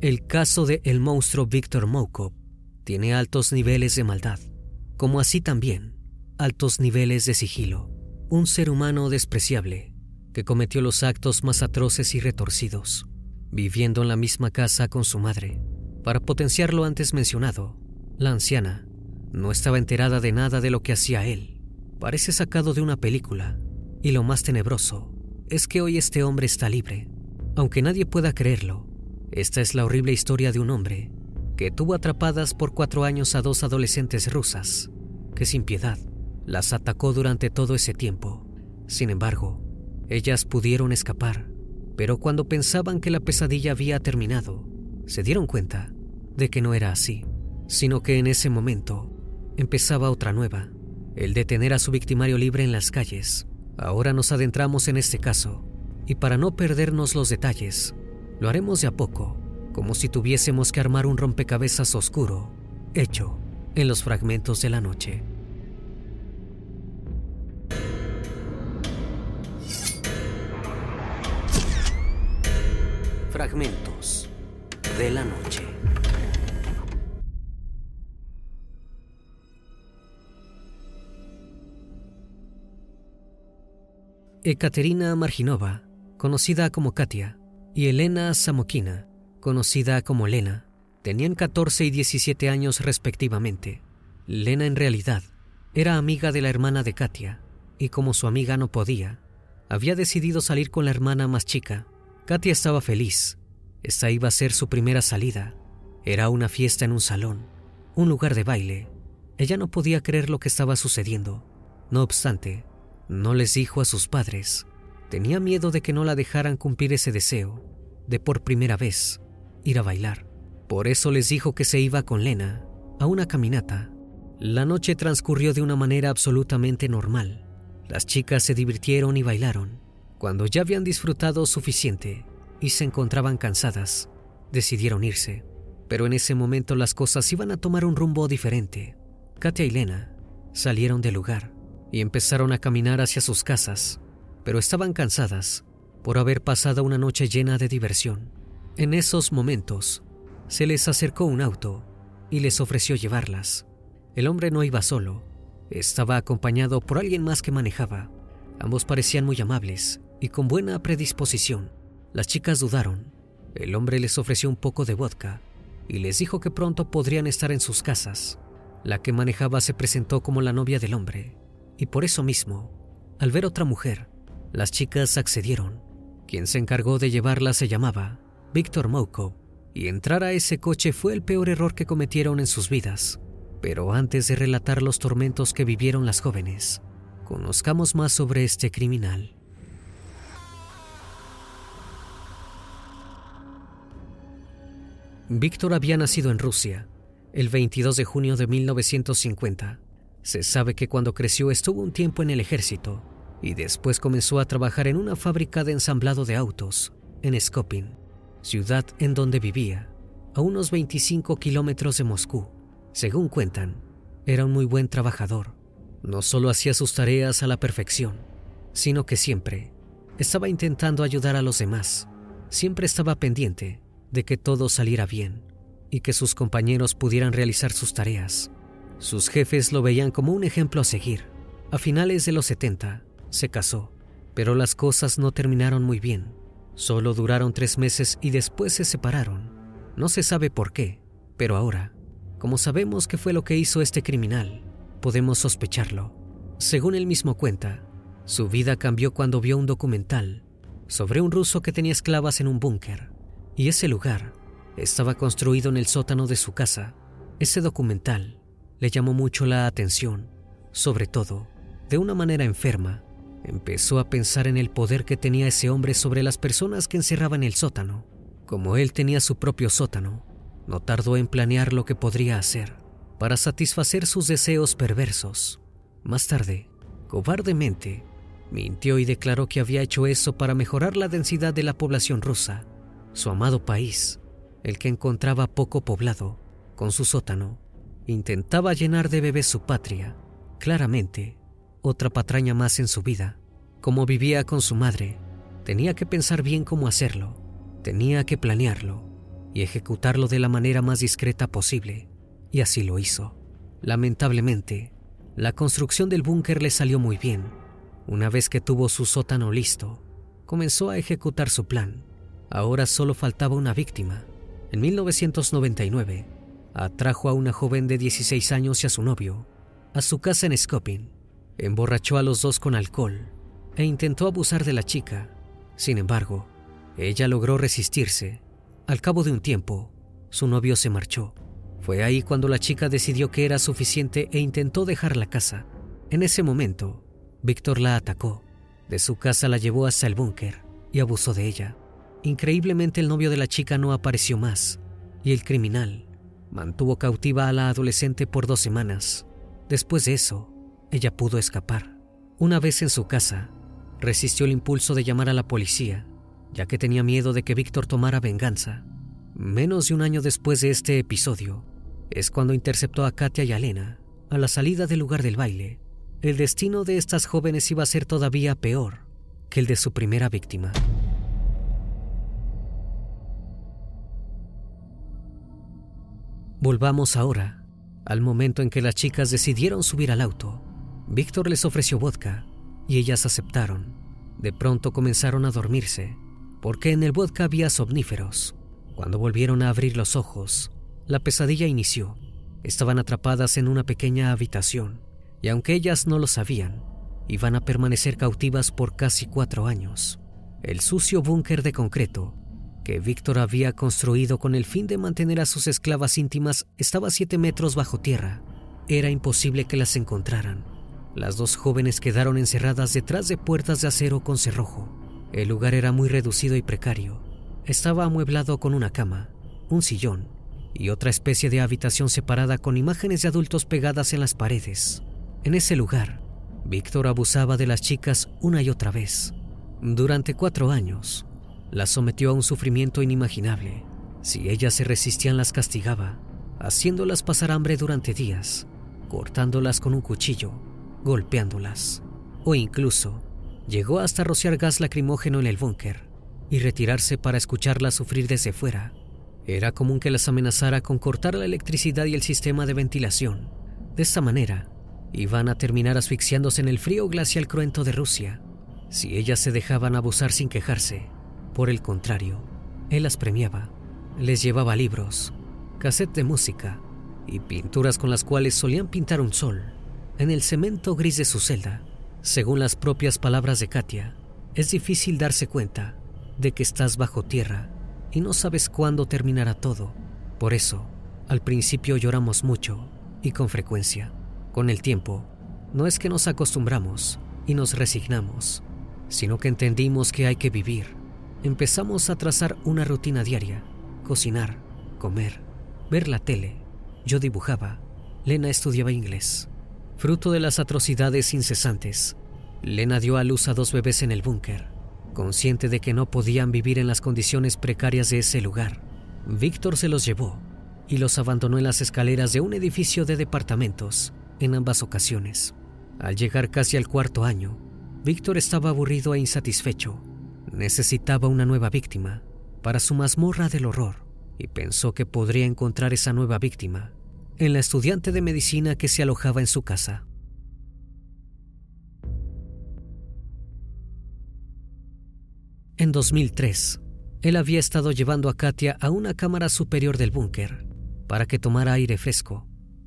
El caso de el monstruo Víctor Moukov tiene altos niveles de maldad, como así también altos niveles de sigilo. Un ser humano despreciable que cometió los actos más atroces y retorcidos, viviendo en la misma casa con su madre. Para potenciar lo antes mencionado, la anciana no estaba enterada de nada de lo que hacía él. Parece sacado de una película, y lo más tenebroso es que hoy este hombre está libre. Aunque nadie pueda creerlo, esta es la horrible historia de un hombre que tuvo atrapadas por cuatro años a dos adolescentes rusas, que sin piedad las atacó durante todo ese tiempo. Sin embargo, ellas pudieron escapar, pero cuando pensaban que la pesadilla había terminado, se dieron cuenta de que no era así, sino que en ese momento empezaba otra nueva, el de tener a su victimario libre en las calles. Ahora nos adentramos en este caso, y para no perdernos los detalles, lo haremos de a poco, como si tuviésemos que armar un rompecabezas oscuro, hecho en los fragmentos de la noche. Fragmentos de la noche. Ekaterina Marginova, conocida como Katia, y Elena Samokina, conocida como Lena, tenían 14 y 17 años respectivamente. Lena en realidad era amiga de la hermana de Katia, y como su amiga no podía, había decidido salir con la hermana más chica, Katia estaba feliz. Esta iba a ser su primera salida. Era una fiesta en un salón, un lugar de baile. Ella no podía creer lo que estaba sucediendo. No obstante, no les dijo a sus padres. Tenía miedo de que no la dejaran cumplir ese deseo, de por primera vez ir a bailar. Por eso les dijo que se iba con Lena a una caminata. La noche transcurrió de una manera absolutamente normal. Las chicas se divirtieron y bailaron. Cuando ya habían disfrutado suficiente y se encontraban cansadas, decidieron irse. Pero en ese momento las cosas iban a tomar un rumbo diferente. Katia y Lena salieron del lugar y empezaron a caminar hacia sus casas, pero estaban cansadas por haber pasado una noche llena de diversión. En esos momentos, se les acercó un auto y les ofreció llevarlas. El hombre no iba solo, estaba acompañado por alguien más que manejaba. Ambos parecían muy amables y con buena predisposición. Las chicas dudaron. El hombre les ofreció un poco de vodka y les dijo que pronto podrían estar en sus casas. La que manejaba se presentó como la novia del hombre y por eso mismo, al ver otra mujer, las chicas accedieron. Quien se encargó de llevarla se llamaba Víctor Mouko y entrar a ese coche fue el peor error que cometieron en sus vidas. Pero antes de relatar los tormentos que vivieron las jóvenes, conozcamos más sobre este criminal. Víctor había nacido en Rusia el 22 de junio de 1950. Se sabe que cuando creció estuvo un tiempo en el ejército y después comenzó a trabajar en una fábrica de ensamblado de autos en Skopin, ciudad en donde vivía, a unos 25 kilómetros de Moscú. Según cuentan, era un muy buen trabajador. No solo hacía sus tareas a la perfección, sino que siempre estaba intentando ayudar a los demás. Siempre estaba pendiente de que todo saliera bien y que sus compañeros pudieran realizar sus tareas. Sus jefes lo veían como un ejemplo a seguir. A finales de los 70 se casó, pero las cosas no terminaron muy bien. Solo duraron tres meses y después se separaron. No se sabe por qué, pero ahora, como sabemos qué fue lo que hizo este criminal, podemos sospecharlo. Según él mismo cuenta, su vida cambió cuando vio un documental sobre un ruso que tenía esclavas en un búnker y ese lugar estaba construido en el sótano de su casa. Ese documental le llamó mucho la atención, sobre todo, de una manera enferma. Empezó a pensar en el poder que tenía ese hombre sobre las personas que encerraba en el sótano. Como él tenía su propio sótano, no tardó en planear lo que podría hacer para satisfacer sus deseos perversos. Más tarde, cobardemente, mintió y declaró que había hecho eso para mejorar la densidad de la población rusa su amado país, el que encontraba poco poblado, con su sótano, intentaba llenar de bebés su patria. Claramente, otra patraña más en su vida. Como vivía con su madre, tenía que pensar bien cómo hacerlo, tenía que planearlo. y ejecutarlo de la manera más discreta posible, y así lo hizo. Lamentablemente, la construcción del búnker le salió muy bien. Una vez que tuvo su sótano listo, comenzó a ejecutar su plan. Ahora solo faltaba una víctima. En 1999, atrajo a una joven de 16 años y a su novio a su casa en Skopin. Emborrachó a los dos con alcohol e intentó abusar de la chica. Sin embargo, ella logró resistirse. Al cabo de un tiempo, su novio se marchó. Fue ahí cuando la chica decidió que era suficiente e intentó dejar la casa. En ese momento, Víctor la atacó. De su casa la llevó hasta el búnker y abusó de ella. Increíblemente el novio de la chica no apareció más y el criminal mantuvo cautiva a la adolescente por dos semanas. Después de eso, ella pudo escapar. Una vez en su casa, resistió el impulso de llamar a la policía, ya que tenía miedo de que Víctor tomara venganza. Menos de un año después de este episodio, es cuando interceptó a Katia y a Elena a la salida del lugar del baile. El destino de estas jóvenes iba a ser todavía peor que el de su primera víctima. Volvamos ahora al momento en que las chicas decidieron subir al auto. Víctor les ofreció vodka y ellas aceptaron. De pronto comenzaron a dormirse, porque en el vodka había somníferos. Cuando volvieron a abrir los ojos, la pesadilla inició. Estaban atrapadas en una pequeña habitación, y aunque ellas no lo sabían, iban a permanecer cautivas por casi cuatro años. El sucio búnker de concreto que Víctor había construido con el fin de mantener a sus esclavas íntimas estaba a siete metros bajo tierra. Era imposible que las encontraran. Las dos jóvenes quedaron encerradas detrás de puertas de acero con cerrojo. El lugar era muy reducido y precario. Estaba amueblado con una cama, un sillón y otra especie de habitación separada con imágenes de adultos pegadas en las paredes. En ese lugar, Víctor abusaba de las chicas una y otra vez. Durante cuatro años, las sometió a un sufrimiento inimaginable. Si ellas se resistían las castigaba, haciéndolas pasar hambre durante días, cortándolas con un cuchillo, golpeándolas, o incluso llegó hasta rociar gas lacrimógeno en el búnker y retirarse para escucharlas sufrir desde fuera. Era común que las amenazara con cortar la electricidad y el sistema de ventilación. De esta manera, iban a terminar asfixiándose en el frío glacial cruento de Rusia. Si ellas se dejaban abusar sin quejarse, por el contrario, él las premiaba, les llevaba libros, cassette de música y pinturas con las cuales solían pintar un sol en el cemento gris de su celda. Según las propias palabras de Katia, es difícil darse cuenta de que estás bajo tierra y no sabes cuándo terminará todo. Por eso, al principio lloramos mucho y con frecuencia. Con el tiempo, no es que nos acostumbramos y nos resignamos, sino que entendimos que hay que vivir empezamos a trazar una rutina diaria, cocinar, comer, ver la tele. Yo dibujaba, Lena estudiaba inglés. Fruto de las atrocidades incesantes, Lena dio a luz a dos bebés en el búnker, consciente de que no podían vivir en las condiciones precarias de ese lugar. Víctor se los llevó y los abandonó en las escaleras de un edificio de departamentos en ambas ocasiones. Al llegar casi al cuarto año, Víctor estaba aburrido e insatisfecho Necesitaba una nueva víctima para su mazmorra del horror y pensó que podría encontrar esa nueva víctima en la estudiante de medicina que se alojaba en su casa. En 2003, él había estado llevando a Katia a una cámara superior del búnker para que tomara aire fresco.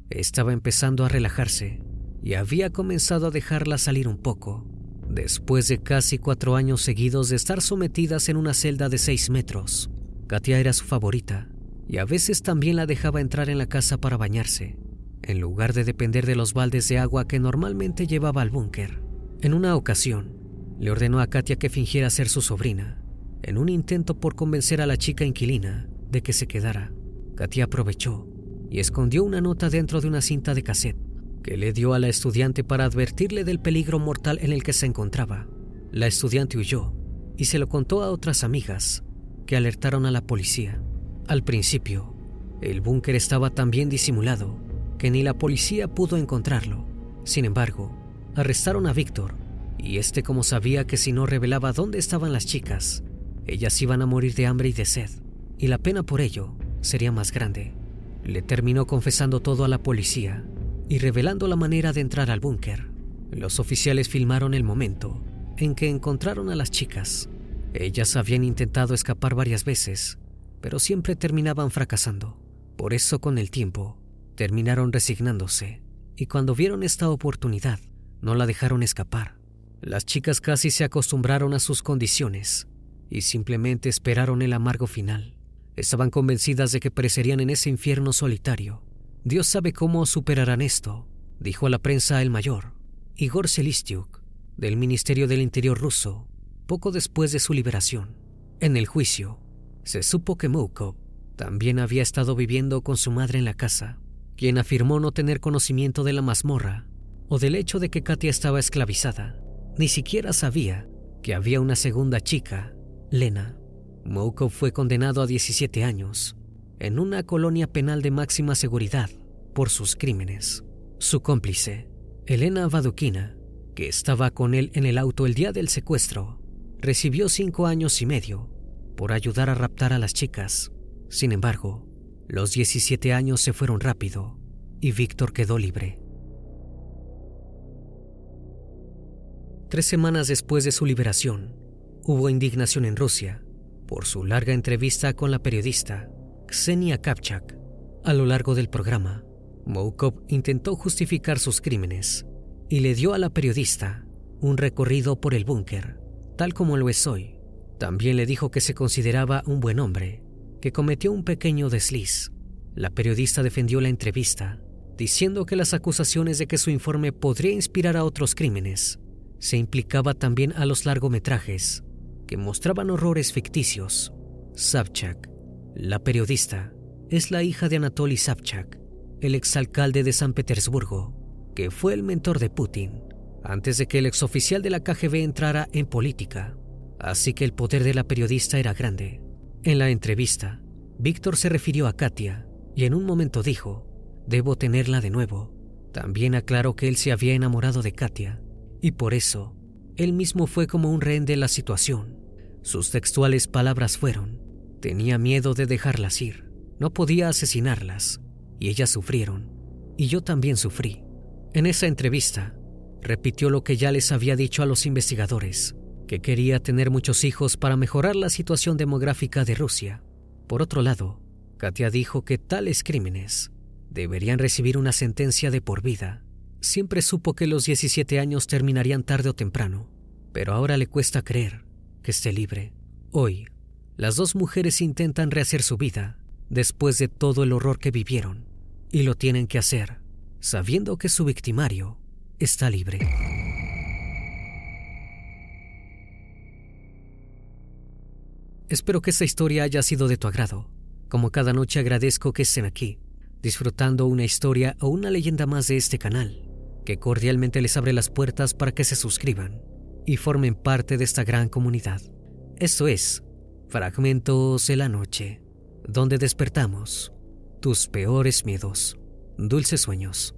Estaba empezando a relajarse y había comenzado a dejarla salir un poco Después de casi cuatro años seguidos de estar sometidas en una celda de seis metros, Katia era su favorita y a veces también la dejaba entrar en la casa para bañarse, en lugar de depender de los baldes de agua que normalmente llevaba al búnker. En una ocasión, le ordenó a Katia que fingiera ser su sobrina, en un intento por convencer a la chica inquilina de que se quedara. Katia aprovechó y escondió una nota dentro de una cinta de cassette que le dio a la estudiante para advertirle del peligro mortal en el que se encontraba. La estudiante huyó y se lo contó a otras amigas, que alertaron a la policía. Al principio, el búnker estaba tan bien disimulado que ni la policía pudo encontrarlo. Sin embargo, arrestaron a Víctor, y este como sabía que si no revelaba dónde estaban las chicas, ellas iban a morir de hambre y de sed, y la pena por ello sería más grande. Le terminó confesando todo a la policía y revelando la manera de entrar al búnker. Los oficiales filmaron el momento en que encontraron a las chicas. Ellas habían intentado escapar varias veces, pero siempre terminaban fracasando. Por eso con el tiempo terminaron resignándose y cuando vieron esta oportunidad no la dejaron escapar. Las chicas casi se acostumbraron a sus condiciones y simplemente esperaron el amargo final. Estaban convencidas de que perecerían en ese infierno solitario. Dios sabe cómo superarán esto, dijo a la prensa el mayor, Igor Selistiuk, del Ministerio del Interior ruso, poco después de su liberación. En el juicio, se supo que Moukov también había estado viviendo con su madre en la casa, quien afirmó no tener conocimiento de la mazmorra o del hecho de que Katia estaba esclavizada. Ni siquiera sabía que había una segunda chica, Lena. Moukov fue condenado a 17 años en una colonia penal de máxima seguridad por sus crímenes. Su cómplice, Elena Vadukina, que estaba con él en el auto el día del secuestro, recibió cinco años y medio por ayudar a raptar a las chicas. Sin embargo, los 17 años se fueron rápido y Víctor quedó libre. Tres semanas después de su liberación, hubo indignación en Rusia por su larga entrevista con la periodista Ksenia Kapchak. A lo largo del programa, Moukov intentó justificar sus crímenes y le dio a la periodista un recorrido por el búnker, tal como lo es hoy. También le dijo que se consideraba un buen hombre, que cometió un pequeño desliz. La periodista defendió la entrevista, diciendo que las acusaciones de que su informe podría inspirar a otros crímenes se implicaba también a los largometrajes que mostraban horrores ficticios. Savchak, la periodista, es la hija de Anatoly Savchak, el exalcalde de San Petersburgo, que fue el mentor de Putin antes de que el exoficial de la KGB entrara en política. Así que el poder de la periodista era grande. En la entrevista, Víctor se refirió a Katia y en un momento dijo, debo tenerla de nuevo. También aclaró que él se había enamorado de Katia y por eso él mismo fue como un rehén de la situación. Sus textuales palabras fueron, tenía miedo de dejarlas ir, no podía asesinarlas, y ellas sufrieron, y yo también sufrí. En esa entrevista, repitió lo que ya les había dicho a los investigadores, que quería tener muchos hijos para mejorar la situación demográfica de Rusia. Por otro lado, Katia dijo que tales crímenes deberían recibir una sentencia de por vida. Siempre supo que los 17 años terminarían tarde o temprano, pero ahora le cuesta creer que esté libre. Hoy, las dos mujeres intentan rehacer su vida después de todo el horror que vivieron, y lo tienen que hacer, sabiendo que su victimario está libre. Espero que esta historia haya sido de tu agrado. Como cada noche agradezco que estén aquí, disfrutando una historia o una leyenda más de este canal, que cordialmente les abre las puertas para que se suscriban y formen parte de esta gran comunidad. Esto es Fragmentos de la Noche, donde despertamos tus peores miedos. Dulces sueños.